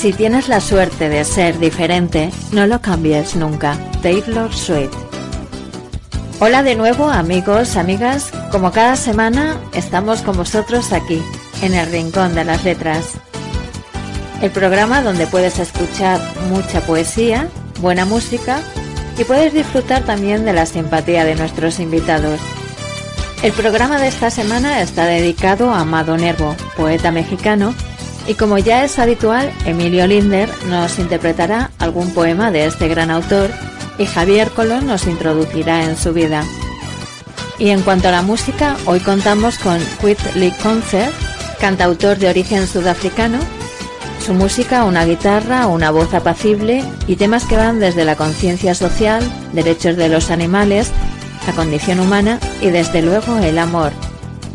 Si tienes la suerte de ser diferente, no lo cambies nunca. Taylor Swift. Hola de nuevo amigos, amigas. Como cada semana estamos con vosotros aquí, en el Rincón de las Letras. El programa donde puedes escuchar mucha poesía, buena música y puedes disfrutar también de la simpatía de nuestros invitados. El programa de esta semana está dedicado a Amado Nervo, poeta mexicano, y como ya es habitual, Emilio Linder nos interpretará algún poema de este gran autor y Javier Colón nos introducirá en su vida. Y en cuanto a la música, hoy contamos con Lee Concert, cantautor de origen sudafricano. Su música, una guitarra, una voz apacible y temas que van desde la conciencia social, derechos de los animales, la condición humana y desde luego el amor.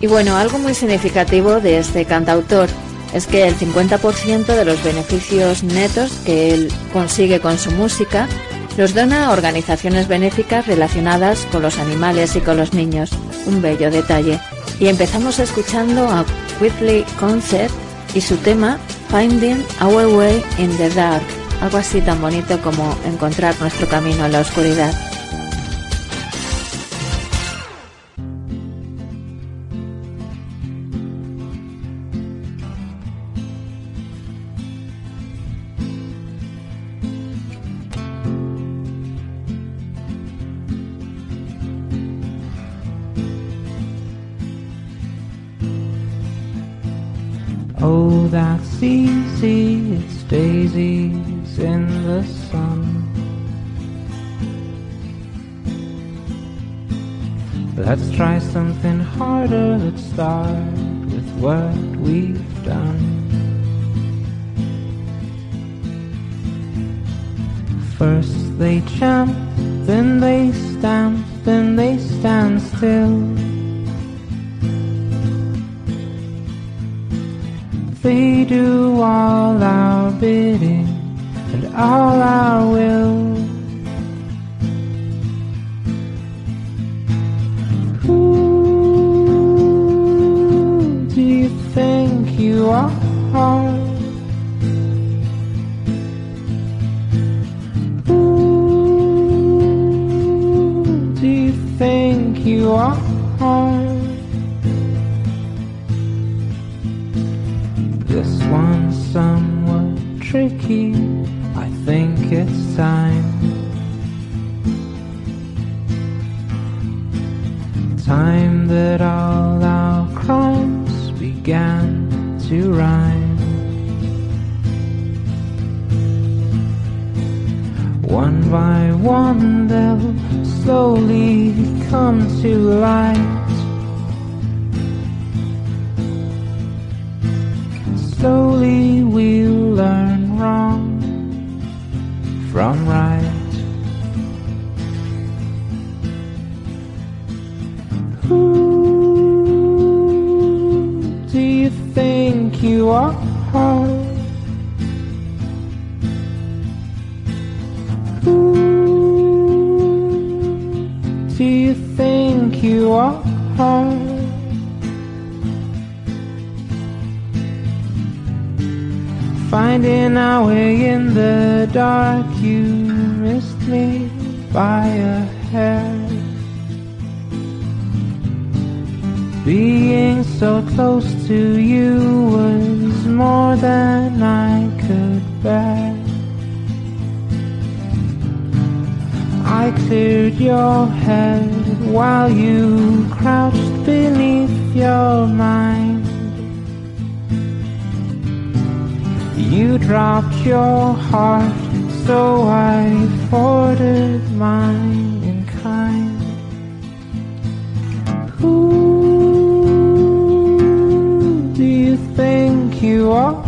Y bueno, algo muy significativo de este cantautor es que el 50% de los beneficios netos que él consigue con su música los dona a organizaciones benéficas relacionadas con los animales y con los niños. Un bello detalle. Y empezamos escuchando a Whitley Concert y su tema Finding Our Way in the Dark, algo así tan bonito como encontrar nuestro camino en la oscuridad. satisfied with what we've done. First they jump you think you are? Finding our way in the dark, you missed me by a hair. Being so close to you was more than I could bear. I cleared your head while you crouched beneath your mind. You dropped your heart, so I folded mine in kind. Who do you think you are?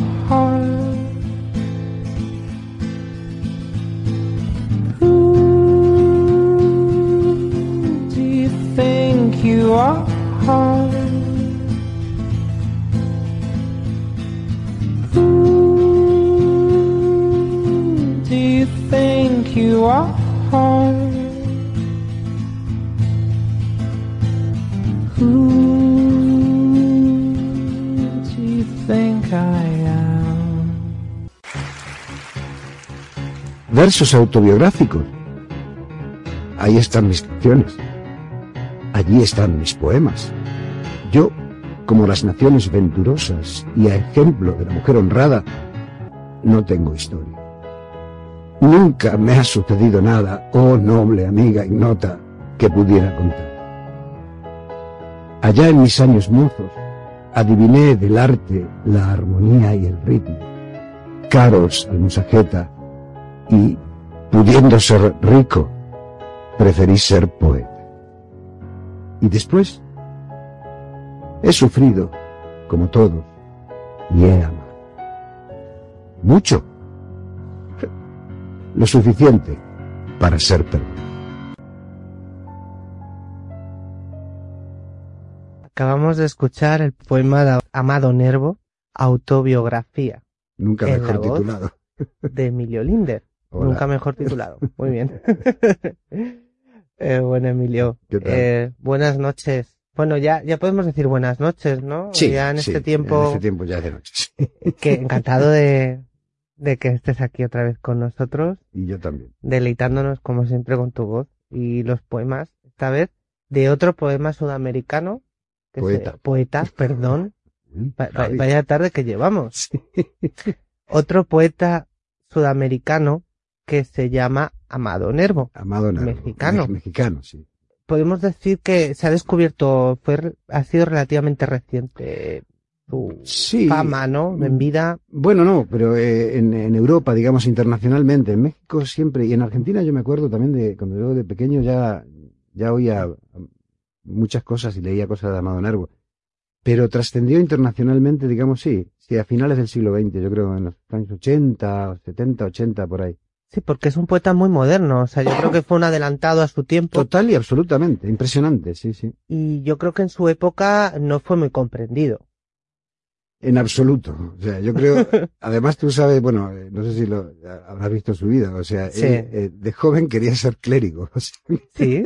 versos autobiográficos. Ahí están mis canciones. Allí están mis poemas. Yo, como las naciones venturosas y a ejemplo de la mujer honrada, no tengo historia. Nunca me ha sucedido nada, oh noble amiga ignota, que pudiera contar. Allá en mis años mozos, adiviné del arte la armonía y el ritmo. Caros al musajeta y, pudiendo ser rico, preferí ser poeta. Y después, he sufrido, como todos, y he amado. Mucho. Lo suficiente para ser perdonado. Acabamos de escuchar el poema de Amado Nervo, Autobiografía. Nunca mejor titulado. De Emilio Linder. Nunca mejor titulado. Muy bien. eh, bueno, Emilio. Eh, buenas noches. Bueno, ya, ya podemos decir buenas noches, ¿no? Sí. Ya en este tiempo. En este tiempo ya de noches. que encantado de, de que estés aquí otra vez con nosotros. Y yo también. Deleitándonos como siempre con tu voz y los poemas. Esta vez de otro poema sudamericano poeta. poeta, perdón. vaya tarde que llevamos. Otro poeta sudamericano que se llama Amado Nervo. Amado Nervo. Mexicano. mexicano, sí. Podemos decir que se ha descubierto, fue, ha sido relativamente reciente su fama, ¿no? En vida. Bueno, no, pero eh, en, en, Europa, digamos, internacionalmente, en México siempre, y en Argentina yo me acuerdo también de cuando yo de pequeño ya, ya oía muchas cosas y leía cosas de Amado Nervo. Pero trascendió internacionalmente, digamos, sí, sí, a finales del siglo XX, yo creo, en los años 80, 70, 80, por ahí. Sí, porque es un poeta muy moderno, o sea, yo creo que fue un adelantado a su tiempo. Total y absolutamente, impresionante, sí, sí. Y yo creo que en su época no fue muy comprendido. En absoluto. O sea, yo creo, además tú sabes, bueno, eh, no sé si lo habrás visto su vida, o sea, eh, de joven quería ser clérigo. Sí.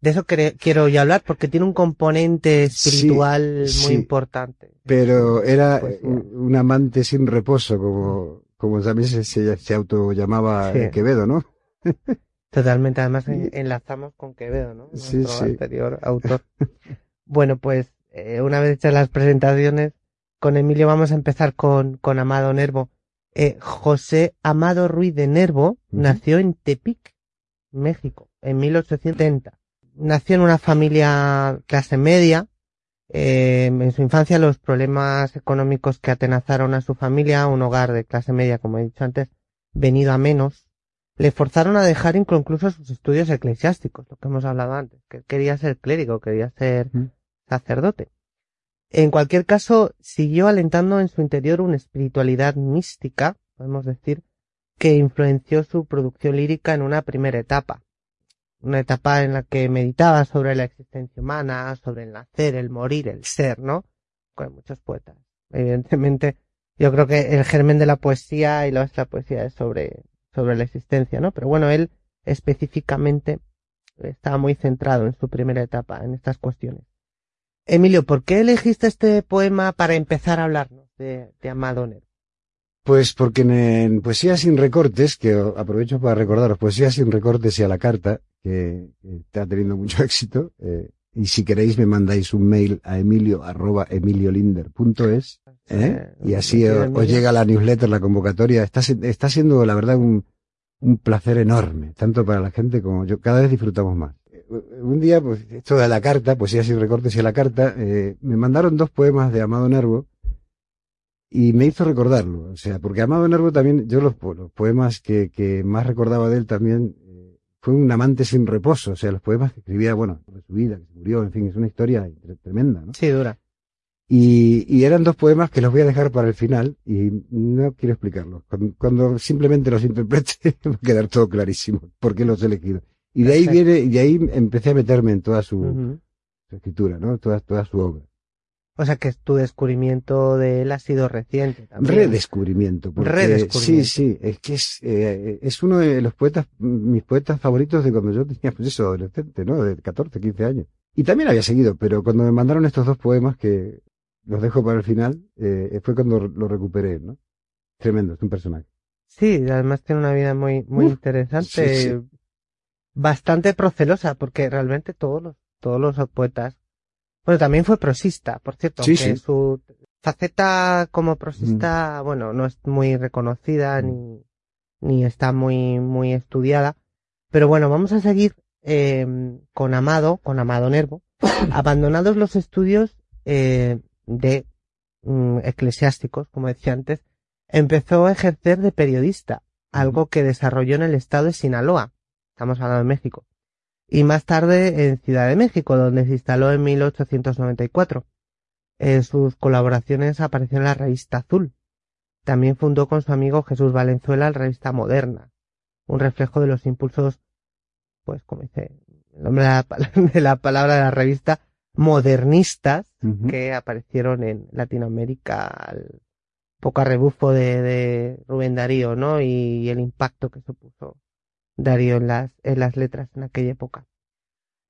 De eso quiero ya hablar porque tiene un componente espiritual muy importante. Pero era un, amante sin reposo, como, como también se, se, se auto llamaba Quevedo, ¿no? Totalmente, además enlazamos con Quevedo, ¿no? sí, sí. anterior autor. bueno, pues eh, una vez hechas las presentaciones, con Emilio vamos a empezar con, con Amado Nervo. Eh, José Amado Ruiz de Nervo nació en Tepic, México, en 1870. Nació en una familia clase media. Eh, en su infancia los problemas económicos que atenazaron a su familia, un hogar de clase media, como he dicho antes, venido a menos, le forzaron a dejar incluso sus estudios eclesiásticos, lo que hemos hablado antes, que quería ser clérigo, quería ser sacerdote. En cualquier caso, siguió alentando en su interior una espiritualidad mística, podemos decir, que influenció su producción lírica en una primera etapa. Una etapa en la que meditaba sobre la existencia humana, sobre el nacer, el morir, el ser, ¿no? Con muchos poetas. Evidentemente, yo creo que el germen de la poesía y la poesía es sobre, sobre la existencia, ¿no? Pero bueno, él específicamente estaba muy centrado en su primera etapa, en estas cuestiones. Emilio, ¿por qué elegiste este poema para empezar a hablarnos de, de Amado Nervo? Pues porque en, Poesía sin recortes, que aprovecho para recordaros, Poesía sin recortes y a la carta, que, está teniendo mucho éxito, eh, y si queréis me mandáis un mail a emilio arroba emiliolinder.es ¿eh? y así os, llega la newsletter, la convocatoria. Está, está siendo, la verdad, un, un placer enorme, tanto para la gente como yo. Cada vez disfrutamos más un día, pues, esto de la carta, pues ya sin recortes y a la carta, eh, me mandaron dos poemas de Amado Nervo y me hizo recordarlo. O sea, porque Amado Nervo también, yo los, poemas que, que, más recordaba de él también, eh, fue un amante sin reposo. O sea, los poemas que escribía, bueno, sobre su vida, que se murió, en fin, es una historia tremenda, ¿no? Sí, dura. Y, y, eran dos poemas que los voy a dejar para el final y no quiero explicarlos. Cuando, cuando simplemente los interprete va a quedar todo clarísimo por qué los he elegido. Y de ahí viene, y de ahí empecé a meterme en toda su, escritura, ¿no? Toda, toda su obra. O sea que tu descubrimiento de él ha sido reciente también. Redescubrimiento. Redescubrimiento. Sí, sí, es que es, eh, es uno de los poetas, mis poetas favoritos de cuando yo tenía, pues eso, adolescente, ¿no? De 14, 15 años. Y también había seguido, pero cuando me mandaron estos dos poemas que los dejo para el final, eh, fue cuando lo recuperé, ¿no? Tremendo, es un personaje. Sí, además tiene una vida muy, muy Uf, interesante, sí, sí. Bastante procelosa, porque realmente todos los, todos los poetas, bueno, también fue prosista, por cierto, Sí, aunque sí. su faceta como prosista, bueno, no es muy reconocida Mm. ni, ni está muy, muy estudiada, pero bueno, vamos a seguir eh, con Amado, con Amado Nervo, abandonados los estudios eh, de mm, eclesiásticos, como decía antes, empezó a ejercer de periodista, algo que desarrolló en el estado de Sinaloa, estamos hablando de México, y más tarde en Ciudad de México, donde se instaló en 1894. Eh, sus colaboraciones aparecieron en la revista Azul. También fundó con su amigo Jesús Valenzuela la revista Moderna, un reflejo de los impulsos, pues como dice el nombre de la, de la palabra de la revista, modernistas, que aparecieron en Latinoamérica al poco a rebufo de, de Rubén Darío, ¿no? Y, el impacto que supuso Darío en las, en las letras en aquella época.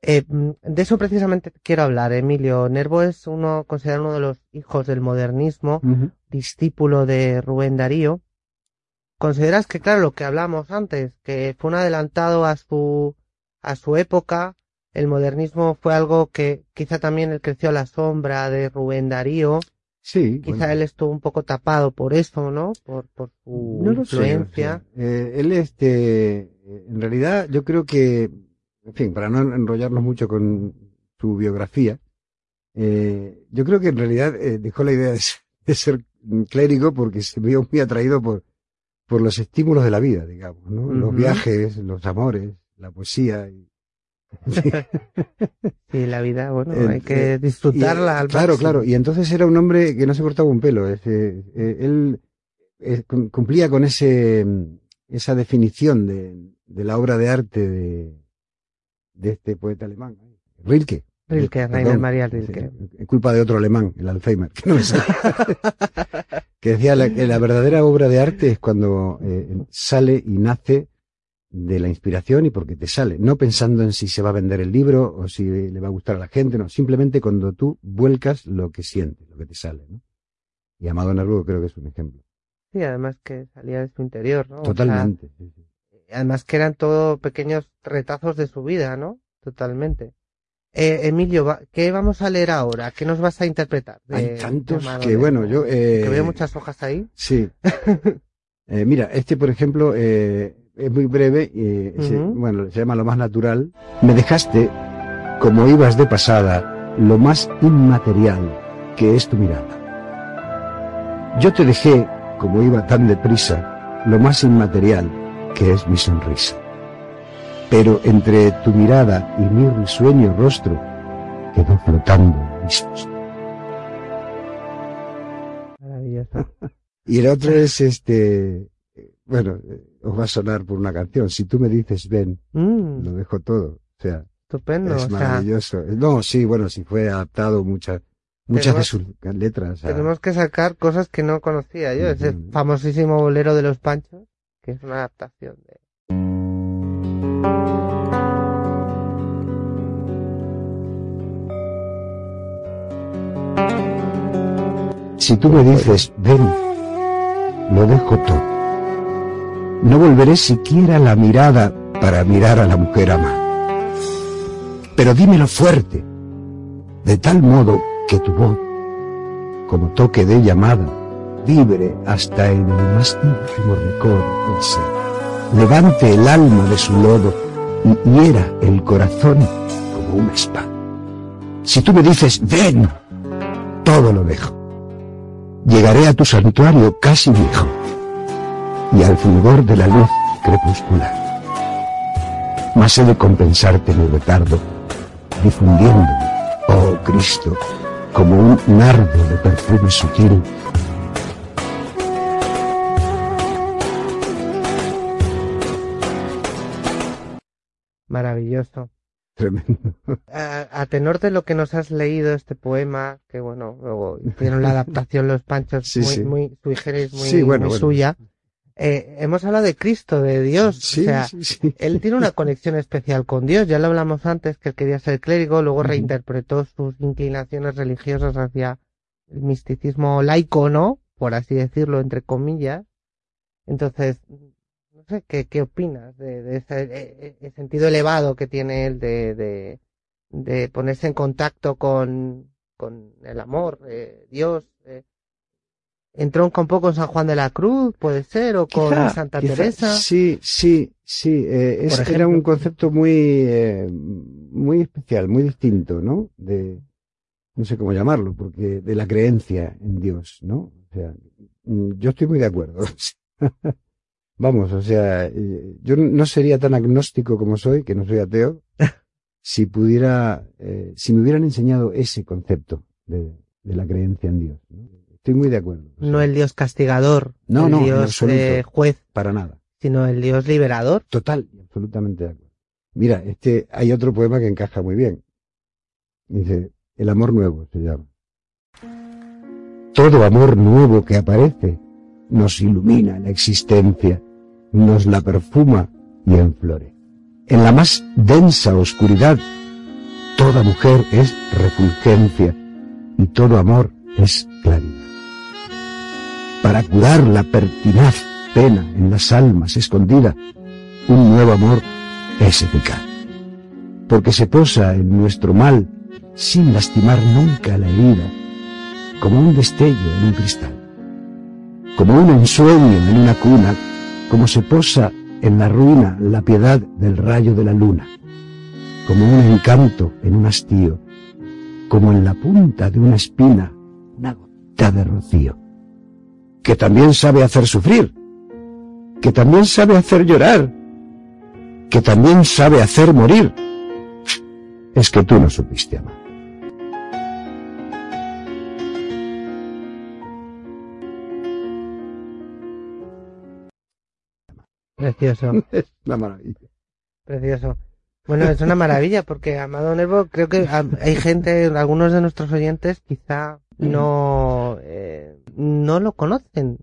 Eh, de eso precisamente quiero hablar, Emilio. Nervo es uno, considerado uno de los hijos del modernismo, discípulo de Rubén Darío. ¿Consideras que, claro, lo que hablamos antes, que fue un adelantado a su, a su época, el modernismo fue algo que quizá también él creció a la sombra de Rubén Darío, Sí. quizá bueno. él estuvo un poco tapado por eso, ¿no? Por, por su No lo sé, influencia. o sea, eh, él, este, en realidad, yo creo que, en fin, para no enrollarnos mucho con su biografía, eh, yo creo que en realidad eh, dejó la idea de ser, de ser clérigo porque se vio muy atraído por, por los estímulos de la vida, digamos, ¿no? Los viajes, los amores, la poesía. Y, Sí, la vida, bueno, Eh, hay que eh, disfrutarla y, al Claro, máximo. claro. Y entonces era un hombre que no se cortaba un pelo. es, eh, eh, él eh, cum- cumplía con ese, mm, esa definición de, de la obra de arte de, de este poeta alemán, Rilke. Rilke, Perdón, Rainer Maria Rilke. eh, Culpa de otro alemán, el Alzheimer, que no me sale. que decía la- que la verdadera obra de arte es cuando eh, sale y nace de la inspiración y porque te sale, no pensando en si se va a vender el libro o si le va a gustar a la gente, no, simplemente cuando tú vuelcas lo que sientes, lo que te sale, ¿no? Y Amado Nervo creo que es un ejemplo. Sí, además que salía de su interior, ¿no? O sea, Totalmente. sí. además que eran todo pequeños retazos de su vida, ¿no? Totalmente. Eh, Emilio, ¿qué vamos a leer ahora? ¿Qué nos vas a interpretar? de- Hay tantos que, bueno, yo... eh, Que veo muchas hojas ahí. Sí. Eh, mira, este, por ejemplo, eh, es muy breve, eh, se- Ujú. bueno, se llama Lo más natural. Me dejaste, como ibas de pasada, lo más inmaterial que es tu mirada. Yo te dejé, como iba tan deprisa, lo más inmaterial que es mi sonrisa. Pero entre tu mirada y mi risueño rostro quedó flotando susto. Maravilloso. Y el otro es este, bueno, os va a sonar por una canción. Si tú me dices ven, Mm, lo dejo todo. O sea, estupendo. es o sea, maravilloso. No, sí, bueno, sí fue adaptado muchas, muchas de sus letras. tenemos que sacar cosas que no conocía yo. Ese famosísimo bolero de los panchos, que es una adaptación de... Si tú me dices ven, lo dejo todo. No volveré siquiera la mirada para mirar a la mujer amada. Pero dímelo fuerte, de tal modo que tu voz, como toque de llamada, vibre hasta en el más íntimo recodo del ser. Levante el alma de su lodo y hiera el corazón como una espada. Si tú me dices ven, todo lo dejo. Llegaré a tu santuario casi viejo y al fulgor de la luz crepuscular. Mas he de compensarte mi retardo, difundiendo, oh Cristo, como un nardo de perfume sutil. Maravilloso. Tremendo. A, a tenor de lo que nos has leído este poema, que bueno, luego hicieron la adaptación Los Panchos Sí, muy, sí. muy muy, Sí, bueno, muy bueno. suya, eh, hemos hablado de Cristo, de Dios, Sí, o sea, sí, sí. él tiene una conexión especial con Dios, ya lo hablamos antes, que él quería ser clérigo, luego reinterpretó sus inclinaciones religiosas hacia el misticismo laico, ¿no? Por así decirlo, entre comillas. Entonces, no sé, ¿qué, qué opinas de, de ese eh, eh, sentido elevado que tiene él de, de, de ponerse en contacto con, con el amor, eh, Dios? Entronca un poco con San Juan de la Cruz, puede ser, o con Quizá, Santa quizá, Teresa. Sí, sí, sí. eh, es- era un concepto muy, eh, muy especial, muy distinto, ¿no? De, no sé cómo llamarlo, porque de la creencia en Dios, ¿no? O sea, mm, yo estoy muy de acuerdo. Vamos, o sea, eh, yo no sería tan agnóstico como soy, que no soy ateo, si pudiera, eh, si me hubieran enseñado ese concepto de, de la creencia en Dios. ¿no? Estoy muy de acuerdo. o sea, No el Dios castigador, No, el no, Dios absoluto. eh, juez, para nada. sino el Dios liberador. Total absolutamente de acuerdo. Mira, este, hay otro poema que encaja muy bien. Dice, el amor nuevo se llama. Todo amor nuevo que aparece nos ilumina la existencia, nos la perfuma y enflore. En la más densa oscuridad, toda mujer es refulgencia y todo amor es claridad. Para curar la pertinaz pena en las almas escondida, un nuevo amor es eficaz, porque se posa en nuestro mal sin lastimar nunca la herida, como un destello en un cristal, como un ensueño en una cuna, como se posa en la ruina la piedad del rayo de la luna, como un encanto en un hastío, como en la punta de una espina una gota de rocío, que también sabe hacer sufrir, que también sabe hacer llorar, que también sabe hacer morir. Es que tú no supiste amar. Precioso, Es una maravilla. precioso. Bueno, es una maravilla porque Amado Nervo, creo que ah, hay gente, algunos de nuestros oyentes quizá no, eh, no lo conocen.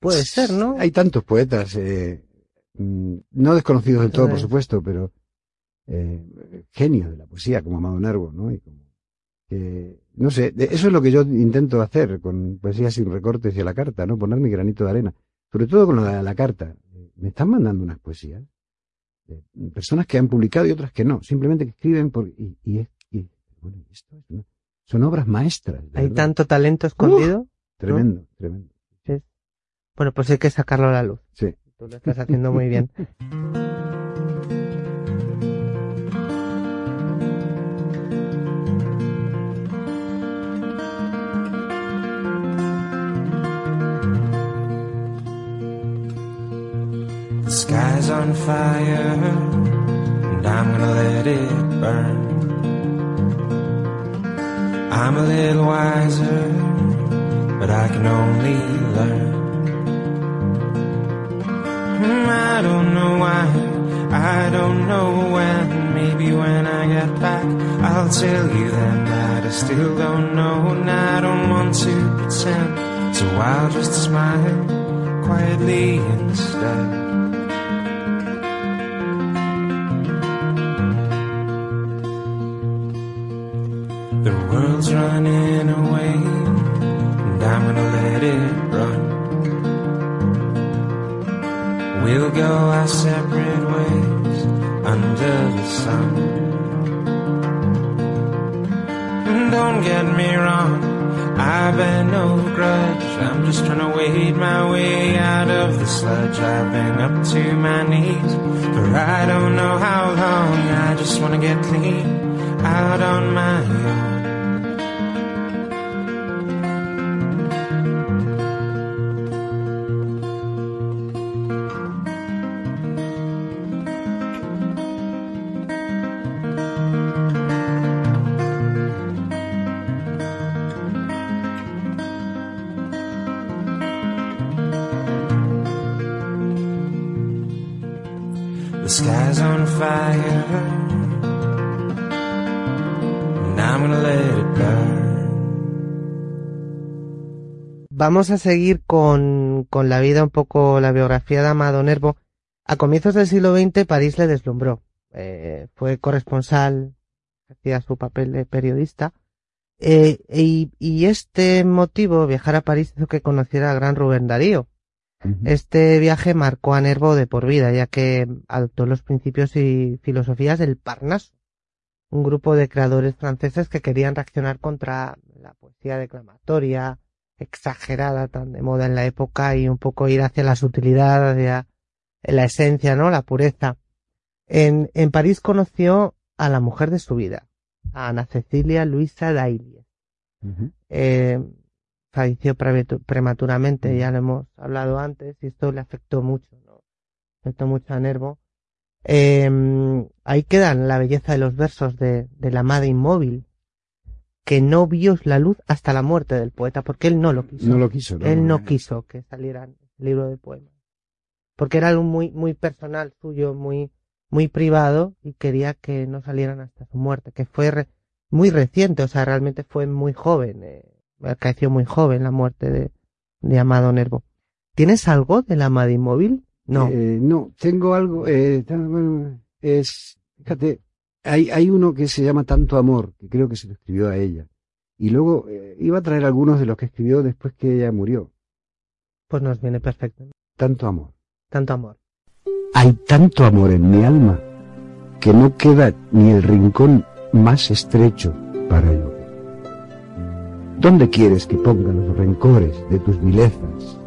Puede ser, ¿no? Hay tantos poetas, eh, mm, no desconocidos del todo, por supuesto, pero eh, genios de la poesía, como Amado Nervo, ¿no? Y como no sé, de- eso es lo que yo intento hacer con poesía sin recortes y a la carta, ¿no? Poner mi granito de arena. Sobre todo con la carta. Me están mandando unas poesías. de personas que han publicado y otras que no. Simplemente que escriben por, y, y es, y, bueno, esto es una- son obras maestras. Hay verdad. tanto talento escondido. Tremendo, tremendo. Bueno, pues hay que sacarlo a la luz. Sí. Tú lo estás haciendo muy bien. The sky's on fire, and I'm gonna let it burn. I'm a little wiser, but I can only learn. Hmm, I don't know why, I don't know when. Maybe when I get back, I'll tell you then that I still don't know, and I don't want to pretend. So I'll just smile quietly instead. The sludge. I've been up to my knees for I don't know how long. I just wanna get clean out on my own. Vamos a seguir con, con la vida, un poco la biografía de Amado Nervo. A comienzos del siglo XX, París le deslumbró. Eh, fue corresponsal, hacía su papel de periodista. Eh, y, y este motivo, viajar a París, hizo que conociera a gran Rubén Darío. Este viaje marcó a Nervo de por vida, ya que adoptó los principios y filosofías del Parnaso, un grupo de creadores franceses que querían reaccionar contra la poesía declamatoria, exagerada, tan de moda en la época, y un poco ir hacia la sutilidad, hacia la esencia, ¿no? La pureza. En, en París conoció a la mujer de su vida, a Ana Cecilia Luisa Dailies. Eh, falleció prematuramente, ya lo hemos hablado antes, y esto le afectó mucho, ¿no? Afectó mucho a Nervo. Eh, ahí quedan la belleza de los versos de, de la amada inmóvil, que no vio la luz hasta la muerte del poeta, porque él no lo quiso. No lo quiso, ¿no? Él no quiso que saliera el libro de poemas. Porque era algo muy, muy personal suyo, muy, muy privado, y quería que no salieran hasta su muerte, que fue re- muy reciente, o sea, realmente fue muy joven, eh, acaeció muy joven la muerte de, de Amado Nervo. ¿Tienes algo de la Amada Inmóvil? No. Eh, no, tengo algo, eh, es, fíjate, hay, hay uno que se llama Tanto Amor, que creo que se lo escribió a ella. Y luego eh, iba a traer algunos de los que escribió después que ella murió. Pues nos viene perfecto. Tanto amor. Tanto amor. Hay tanto amor en mi alma que no queda ni el rincón más estrecho para el odio. ¿Dónde quieres que ponga los rencores de tus vilezas?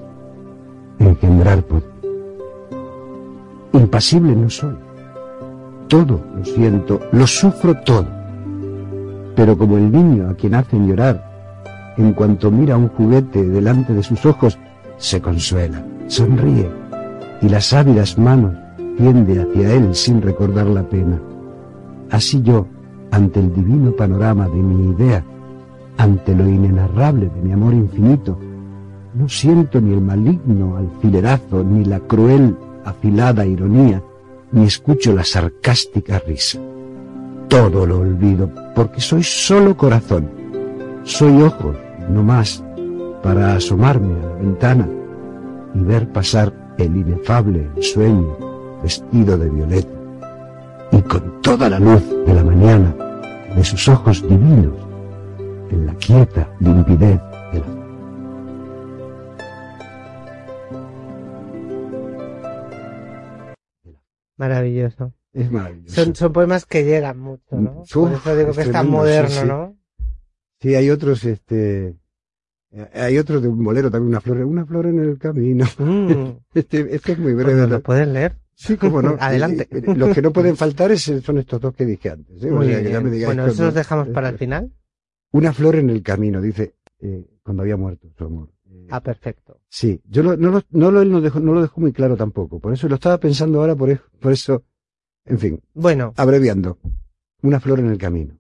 Engendrar por ti. Impasible no soy. Todo lo siento, lo sufro todo. Pero como el niño a quien hacen llorar, en cuanto mira un juguete delante de sus ojos, se consuela, sonríe y las ávidas manos tiende hacia él sin recordar la pena. Así yo, ante el divino panorama de mi idea, ante lo inenarrable de mi amor infinito, no siento ni el maligno alfilerazo, ni la cruel afilada ironía, ni escucho la sarcástica risa. Todo lo olvido, porque soy solo corazón. Soy ojos, no más, para asomarme a la ventana y ver pasar el inefable sueño vestido de violeta y con toda la luz de la mañana de sus ojos divinos en la quieta limpidez Maravilloso. es maravilloso Son, son poemas que llegan mucho, ¿no? Uf, Por eso digo que es tan moderno, sí, sí. ¿no? sí hay otros este eh, hay otros de un bolero también una flor una flor en el camino Mm, este, este es muy pues breve nos lo puedes leer. sí cómo no Adelante. Eh, eh, los que no pueden faltar es- son estos dos que dije antes ¿eh? O Muy sea, que ya bien. me digáis Bueno, eso los dejamos para el final. una flor en el camino dice eh, cuando había muerto su amor Eh, Ah, perfecto. Sí, yo lo- no, lo, no, lo, no, dejó, no lo dejó muy claro tampoco. Por eso lo estaba pensando ahora, por, por eso. En fin, Bueno, abreviando. Una flor en el camino.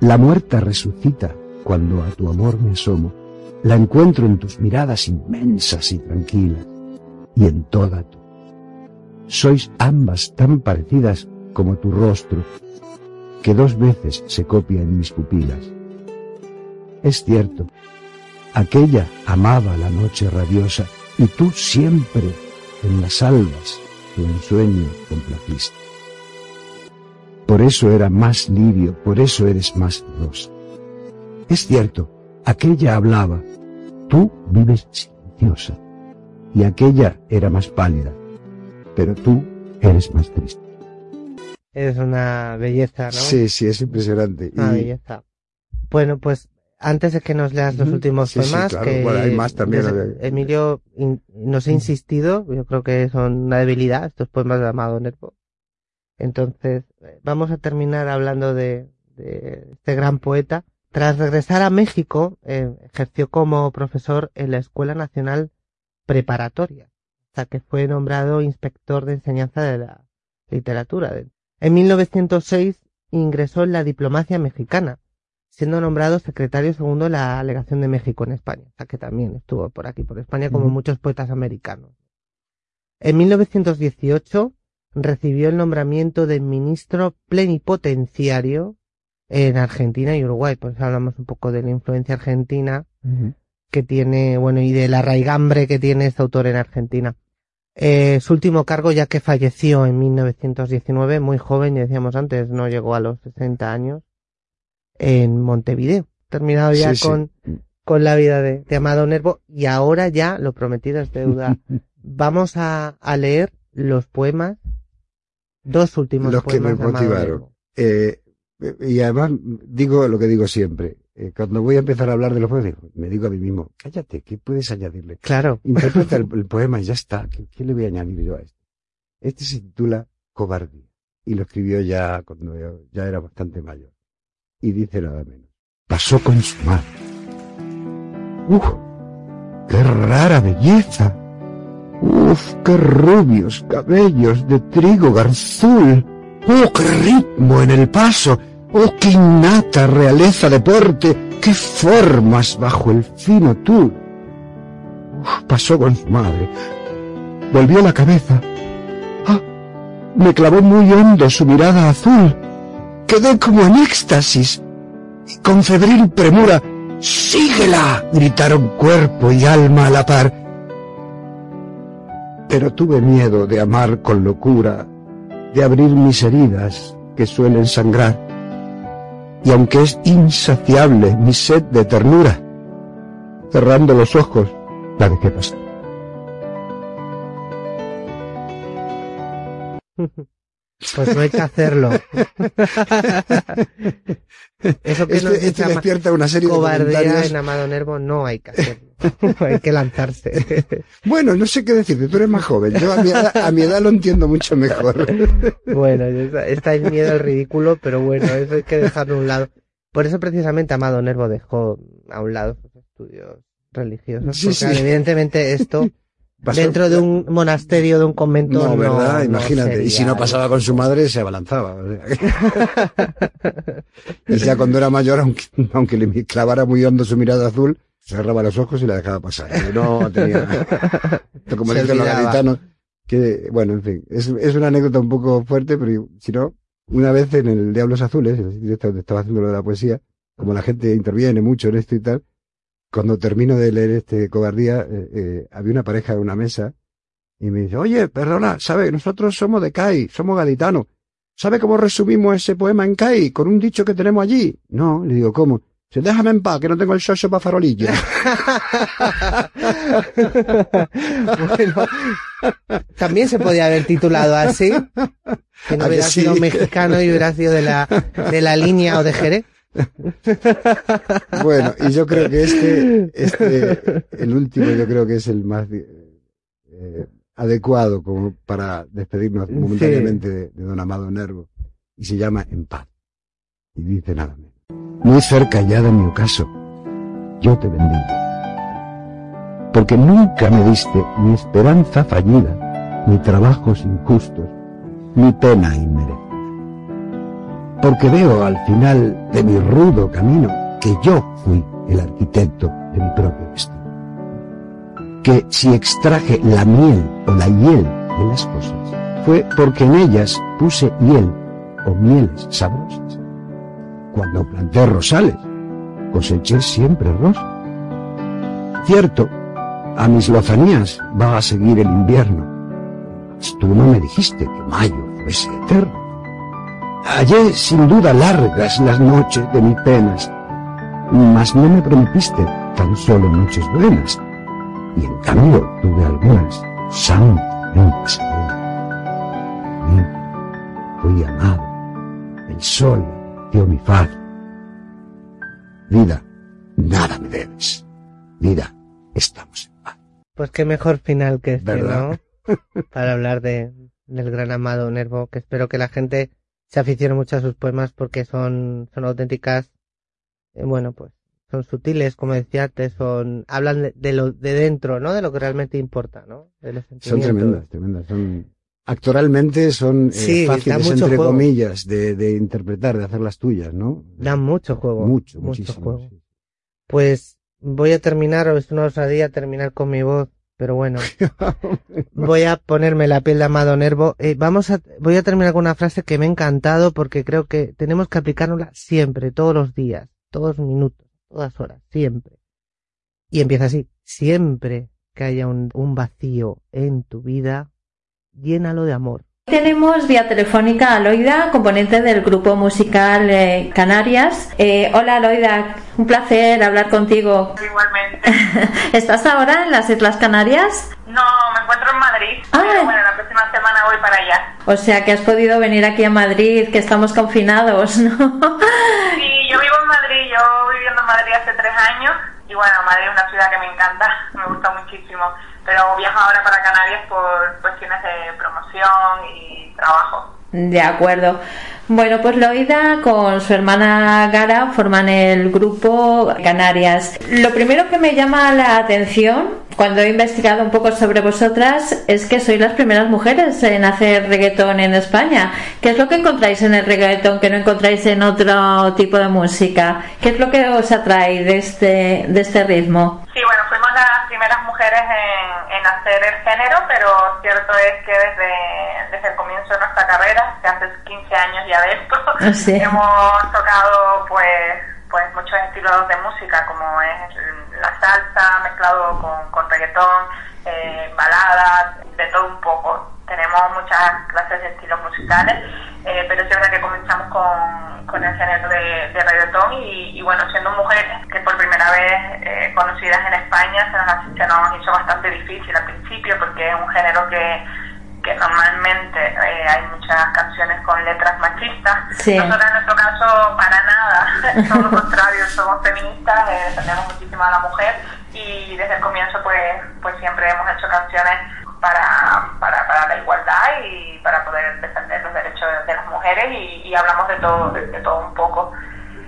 La muerta resucita cuando a tu amor me asomo. La encuentro en tus miradas inmensas y tranquilas. Y en toda tú. Sois ambas tan parecidas como tu rostro, que dos veces se copia en mis pupilas. Es cierto, aquella amaba la noche radiosa, y tú siempre en las albas tu ensueño complaciste. Por eso era más lirio, por eso eres más rosa. Es cierto, aquella hablaba, tú vives silenciosa, y aquella era más pálida, pero tú eres más triste. es una belleza, ¿no? Sí, sí, es impresionante. Una Y- belleza. Bueno, pues antes de que nos leas los últimos Sí, claro. que Bueno, hay más también, desde- ¿no? Emilio in- nos ha insistido, yo creo que son una debilidad estos poemas de Amado Nervo. Entonces, eh, vamos a terminar hablando de, de este gran poeta. Tras regresar a México, eh, ejerció como profesor en la Escuela Nacional Preparatoria, hasta que fue nombrado inspector de enseñanza de la literatura. En 1906 ingresó en la diplomacia mexicana, siendo nombrado secretario segundo de la legación de México en España, o sea que también estuvo por aquí, por España, como muchos poetas americanos. En 1918 recibió el nombramiento de ministro plenipotenciario en Argentina y Uruguay, pues hablamos un poco de la influencia argentina que tiene, bueno, y del arraigambre que tiene este autor en Argentina. Eh, su último cargo, ya que falleció en 1919, muy joven, ya decíamos antes, no llegó a los 60 años, en Montevideo. Terminado ya Sí, sí. con, con la vida de, de Amado Nervo, y ahora ya, lo prometido es deuda, vamos a, a leer los poemas, dos últimos Los que poemas me motivaron. Nervo. Eh, y además digo lo que digo siempre. Eh, cuando voy a empezar a hablar de los poemas, me digo a mí mismo, cállate, ¿qué puedes añadirle? Claro. Interpreta el, el poema y ya está. ¿Qué, qué le voy a añadir yo a esto? Este se titula Cobardía. Y lo escribió ya cuando yo ya era bastante mayor. Y dice nada menos. Pasó con su madre. ¡Uf! ¡Qué rara belleza! ¡Uf! ¡Qué rubios cabellos de trigo garzul! ¡Oh, qué ritmo en el paso! ¡Oh, qué innata realeza de porte! ¡Qué formas bajo el fino tul! Uf, pasó con su madre. Volvió la cabeza. ¡Ah! Me clavó muy hondo su mirada azul. Quedé como en éxtasis. Y con febril premura, ¡Síguela! gritaron cuerpo y alma a la par. Pero tuve miedo de amar con locura, de abrir mis heridas que suelen sangrar. Y aunque es insaciable mi sed de ternura, cerrando los ojos, la dejé pasar. Pues no hay que hacerlo. Eso que Este, este despierta una serie de cobardía comentarios. en Amado Nervo, no hay que hacerlo. hay que lanzarse. Bueno, no sé qué decirte, tú eres más joven. Yo a mi edad, a mi edad lo entiendo mucho mejor. bueno, está, está el miedo al ridículo, pero bueno, eso hay que dejarlo a un lado. Por eso precisamente Amado Nervo dejó a un lado sus estudios religiosos. Sí, porque sí. evidentemente esto, dentro de un monasterio, de un convento, No, no, ¿verdad? no Imagínate. y si no pasaba con su madre, se abalanzaba. o sea que- y ya cuando era mayor, aunque, aunque le clavara muy hondo su mirada azul, cerraba los ojos y la dejaba pasar. No tenía... Como dicen los gaditanos, que, bueno, en fin, es, es una anécdota un poco fuerte, pero si no, una vez en el Diablos Azules, en el sitio este donde estaba haciendo lo de la poesía, como la gente interviene mucho en esto y tal, cuando termino de leer este cobardía, eh, eh, había una pareja en una mesa y me dice, oye, perdona, ¿sabe? Nosotros somos de CAI, somos gaditanos. ¿Sabe cómo resumimos ese poema en CAI? Con un dicho que tenemos allí. No, le digo, ¿cómo? Dice, déjame en paz, que no tengo el socio para farolillo. bueno, también se podía haber titulado así, que no ¿A que hubiera sí? sido mexicano y hubiera sido de la, de la línea o de Jerez. Bueno, y yo creo que este, este, el último, yo creo que es el más eh, adecuado como para despedirnos Sí. momentáneamente de, de don Amado Nervo. Y se llama En paz. Y dice nada menos. Muy cerca ya de mi ocaso, yo te bendigo. Porque nunca me diste ni esperanza fallida, ni trabajos injustos, ni pena inmerecida porque veo al final de mi rudo camino que yo fui el arquitecto de mi propio destino. Que si extraje la miel o la hiel de las cosas, fue porque en ellas puse hiel o mieles sabrosas. Cuando planté rosales, coseché siempre rosas. Cierto, a mis lozanías va a seguir el invierno. Tú no me dijiste que mayo fuese eterno. Hallé sin duda largas las noches de mis penas, mas no me prometiste tan solo noches buenas, y en cambio tuve algunas santamente fui amado, el sol dio mi faz. Vida, nada me debes. Vida, estamos en paz. Pues qué mejor final que este. ¿no? Para hablar de, del gran amado Nervo, que espero que la gente se aficione mucho a sus poemas porque son, son auténticas, eh, bueno, pues son sutiles, como decía antes, son, hablan de, de lo de dentro, ¿no? De lo que realmente importa, ¿no? De los Son tremendas, tremendas. Son, actoralmente son eh, Sí, fáciles, entre juego. comillas, de, de interpretar, de hacer las tuyas, ¿no? Dan mucho juego. Mucho, mucho muchísimo. juego. sí. Pues voy a terminar, o es una osadía terminar con mi voz, pero bueno, voy a ponerme la piel de Amado Nervo. Eh, vamos a, voy a terminar con una frase que me ha encantado porque creo que tenemos que aplicárnosla siempre, todos los días, todos los minutos, todas horas, siempre. Y empieza así, siempre que haya un, un vacío en tu vida, llénalo de amor. Tenemos vía telefónica a Loida, componente del grupo musical eh, Canarias. Eh, hola Loida, un placer hablar contigo. Igualmente. ¿Estás ahora en las Islas Canarias? No, me encuentro en Madrid. Ah. Pero bueno, la próxima semana voy para allá. O sea que has podido venir aquí a Madrid, que estamos confinados, ¿no? Sí, yo vivo en Madrid, yo viviendo en Madrid hace tres años. Y bueno, Madrid es una ciudad que me encanta, me gusta muchísimo. Pero viajo ahora para Canarias por cuestiones de promoción y trabajo. De acuerdo. Bueno, pues Loida con su hermana Gara forman el grupo Canarias. Lo primero que me llama la atención cuando he investigado un poco sobre vosotras es que sois las primeras mujeres en hacer reggaetón en España. ¿Qué es lo que encontráis en el reggaetón que no encontráis en otro tipo de música? ¿Qué es lo que os atrae de este, de este ritmo? Sí, bueno, primeras mujeres en, en hacer el género, pero cierto es que desde, desde el comienzo de nuestra carrera, que hace 15 años ya de esto, Ah, sí. hemos tocado pues pues muchos estilos de música, como es la salsa mezclado con, con reggaetón, eh, baladas, de todo un poco. Tenemos muchas clases de estilos musicales, eh, pero es verdad que comenzamos con, con el género de, de reggaetón y, y bueno, siendo mujeres que por primera vez eh, conocidas en España se nos, ha- se nos hizo bastante difícil al principio porque es un género que, que normalmente eh, hay muchas canciones con letras machistas. Sí. Nosotros en nuestro caso para nada, todo lo contrario, somos feministas, eh, defendemos muchísimo a la mujer y desde el comienzo pues, pues siempre hemos hecho canciones para, para, para la igualdad y para poder defender los derechos de, de las mujeres y, y hablamos de todo, de, de todo un poco.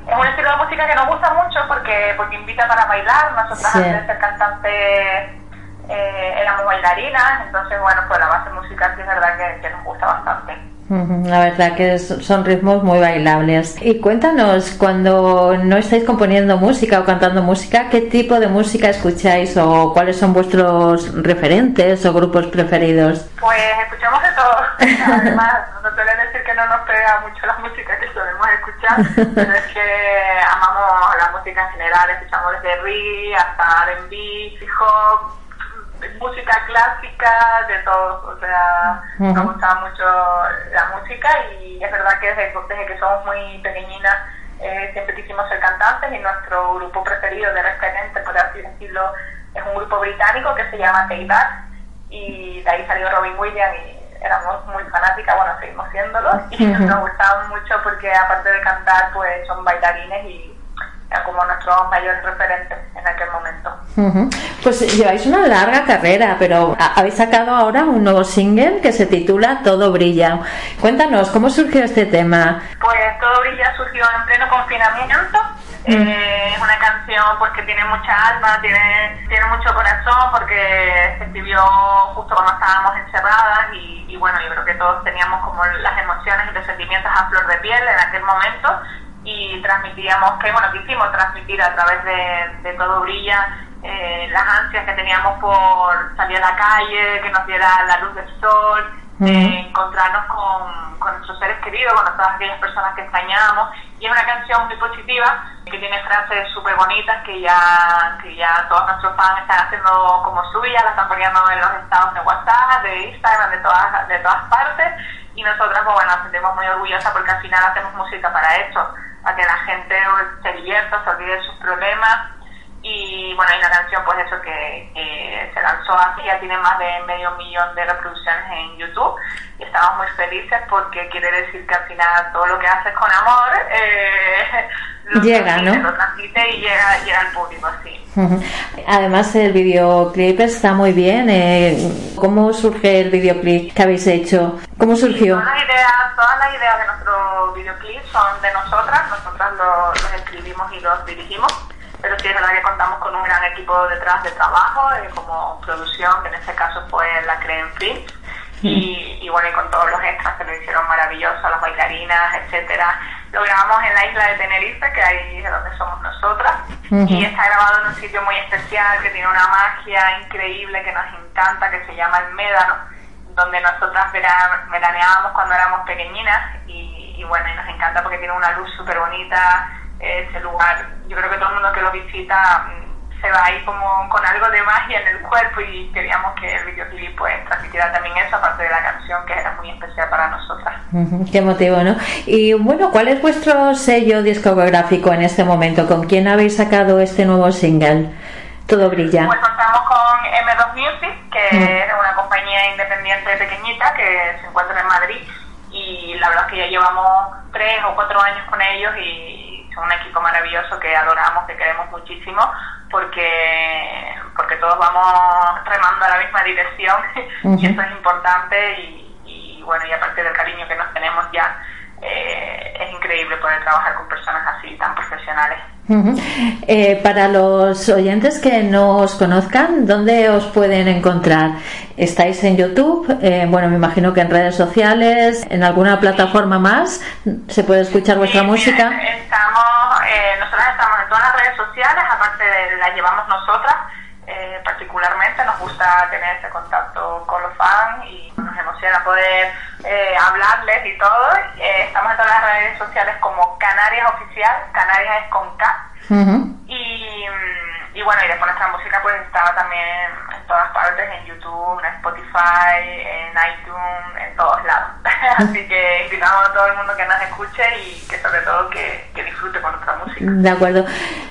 Es un estilo de música que nos gusta mucho porque, porque invita para bailar, nosotras Sí. antes de ser cantantes eh, éramos bailarinas, entonces bueno, pues la base musical sí es verdad que, que nos gusta bastante. La verdad que son ritmos muy bailables. Y cuéntanos, cuando no estáis componiendo música o cantando música, ¿qué tipo de música escucháis o cuáles son vuestros referentes o grupos preferidos? Pues escuchamos. Además, no suelen decir que no nos pega mucho la música que solemos escuchar, pero es que amamos la música en general. Escuchamos desde reggae hasta R&B, hip hop, música clásica, de todo. O sea, nos Ujú. gusta mucho la música y es verdad que desde, desde que somos muy pequeñinas eh, siempre quisimos ser cantantes y nuestro grupo preferido de referente, por así decirlo, es un grupo británico que se llama Taylor y de ahí salió Robin Williams y éramos muy fanáticas, bueno, seguimos siéndolo y nos gustaban mucho porque aparte de cantar pues son bailarines y eran como nuestros mayores referentes en aquel momento. Pues lleváis una larga carrera, pero ha- habéis sacado ahora un nuevo single que se titula Todo brilla. Cuéntanos, ¿cómo surgió este tema? Pues Todo Brilla surgió en pleno confinamiento. Eh, es una canción pues que tiene mucha alma, tiene, tiene mucho corazón porque se escribió justo cuando estábamos encerradas y, y bueno, yo creo que todos teníamos como las emociones y los sentimientos a flor de piel en aquel momento y transmitíamos, que bueno, quisimos transmitir a través de, Todo Brilla eh, las ansias que teníamos por salir a la calle, que nos diera la luz del sol, Ujú. eh, encontrarnos con, con nuestros seres queridos, con todas aquellas personas que extrañábamos. Y es una canción muy positiva, que tiene frases súper bonitas que ya, que ya todos nuestros fans están haciendo como suyas, la están poniendo en los estados de WhatsApp, de Instagram, de todas, de todas partes. Y nosotras, pues bueno, nos sentimos muy orgullosas porque al final hacemos música para eso, para que la gente se divierta, se olvide de sus problemas y bueno, hay una canción pues eso que, se lanzó así, ya tiene más de medio millón de reproducciones en YouTube y estamos muy felices porque quiere decir que al final todo lo que haces con amor eh, lo Llega, transmite, ¿no? Lo transmite y llega, llega al público, sí. Además, el videoclip está muy bien. eh, ¿Cómo surge el videoclip que habéis hecho? ¿Cómo surgió? Todas las ideas, todas las ideas de nuestro videoclip son de nosotras, nosotras lo- los escribimos y los dirigimos, pero sí es verdad que contamos con un gran equipo detrás de trabajo, eh, como producción, que en este caso fue la Creen Films, y, y bueno, y con todos los extras que lo hicieron maravilloso, las bailarinas, etcétera. Lo grabamos en la isla de Tenerife, que ahí es donde somos nosotras, Ujú. y está grabado en un sitio muy especial, que tiene una magia increíble, que nos encanta, que se llama El Médano, donde nosotras vera- veraneábamos cuando éramos pequeñinas y, y bueno, y nos encanta porque tiene una luz súper bonita ese lugar. Yo creo que todo el mundo que lo visita mm, se va ahí como con algo de magia en el cuerpo y queríamos que el videoclip pues transmitiera también eso, aparte de la canción que era muy especial para nosotras. Qué motivo, ¿no? Y bueno, ¿cuál es vuestro sello discográfico en este momento? ¿Con quién habéis sacado este nuevo single? Todo brilla. Pues contamos con M2 Music, que es una compañía independiente pequeñita que se encuentra en Madrid y la verdad es que ya llevamos tres o cuatro años con ellos y son un equipo maravilloso que adoramos, que queremos muchísimo porque porque todos vamos remando a la misma dirección y eso es importante y, y, bueno y aparte del cariño que nos tenemos ya eh, es increíble poder trabajar con personas así tan profesionales. eh, para los oyentes que no os conozcan, ¿dónde os pueden encontrar? ¿Estáis en YouTube? Eh, bueno, me imagino que en redes sociales, en alguna plataforma más, se puede escuchar vuestra Sí, música. Estamos, eh, nosotras estamos en todas las redes sociales, aparte de las llevamos nosotras. eh, particularmente nos gusta tener ese contacto con los fans y nos emociona poder eh, hablarles y todo. Eh, estamos en todas las redes sociales como Canarias Oficial, Canarias es con K. Y, mm, y bueno, y después nuestra música pues estaba también en todas partes, en YouTube, en Spotify, en iTunes, en todos lados. Así que invitamos a todo el mundo que nos escuche y que sobre todo que, que disfrute con nuestra música. De acuerdo.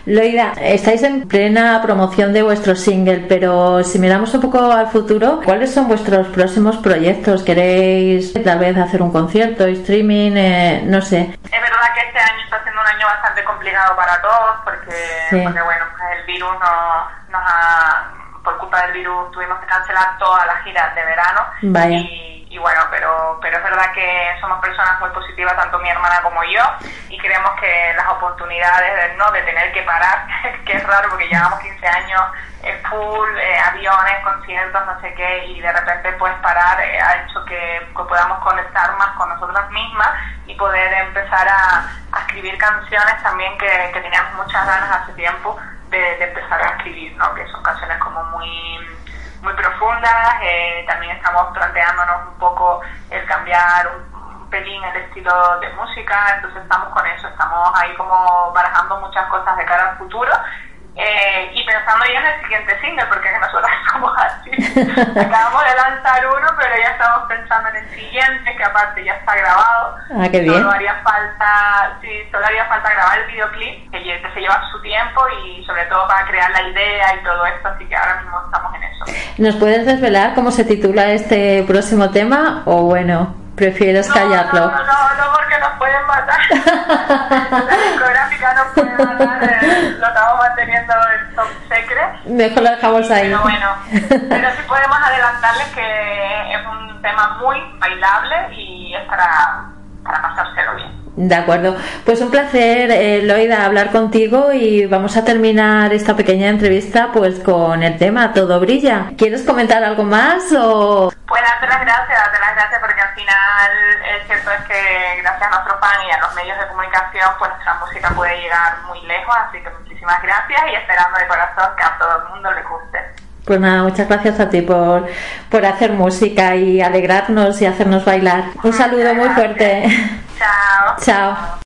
Loida, estáis en plena promoción de vuestro single, pero si miramos un poco al futuro, ¿cuáles son vuestros próximos proyectos? ¿Queréis tal vez hacer un concierto, streaming? eh, no sé. Es verdad que este año está siendo un año bastante complicado para todos porque, Sí. porque bueno, pues el virus nos, nos ha, por culpa del virus tuvimos que cancelar todas las giras de verano Vaya. y, y bueno, pero, pero es verdad que somos personas muy positivas, tanto mi hermana como yo, y creemos que las oportunidades de, ¿no? de tener que parar, que es raro porque llevamos 15 años en full, eh, aviones, conciertos, no sé qué, y de repente pues parar eh, ha hecho que, que podamos conectar más con nosotras mismas y poder empezar a, escribir canciones también que, que teníamos muchas ganas hace tiempo de, de empezar a escribir, ¿no? que son canciones como muy muy profundas, eh, también estamos planteándonos un poco el cambiar un, un pelín el estilo de música, entonces estamos con eso, estamos ahí como barajando muchas cosas de cara al futuro eh, y pensando ya en el siguiente single, porque nosotros somos así. Acabamos de lanzar uno, pero ya estamos pensando en el siguiente, que aparte ya está grabado. Ah, qué bien. Solo haría falta, sí, solo haría falta grabar el videoclip, que, se lleva su tiempo y sobre todo para crear la idea y todo esto, así que ahora mismo estamos. ¿Nos puedes desvelar cómo se titula este próximo tema? O bueno, prefieres callarlo. No, no, no, porque nos pueden matar. la discográfica nos puede matar, eh, lo estamos manteniendo en top secret. Mejor lo dejamos ahí. Pero bueno, pero sí podemos adelantarles que es un tema muy bailable y es para. De acuerdo. Pues un placer, eh, Loida, hablar contigo y vamos a terminar esta pequeña entrevista pues con el tema Todo brilla. ¿Quieres comentar algo más o...? Pues darte las gracias, darte las gracias porque al final es cierto es que gracias a nuestro fan y a los medios de comunicación pues nuestra música puede llegar muy lejos, así que muchísimas gracias y esperando de corazón que a todo el mundo le guste. Pues nada, muchas gracias a ti por, por hacer música y alegrarnos y hacernos bailar. Un saludo muy fuerte. Chao. Chao.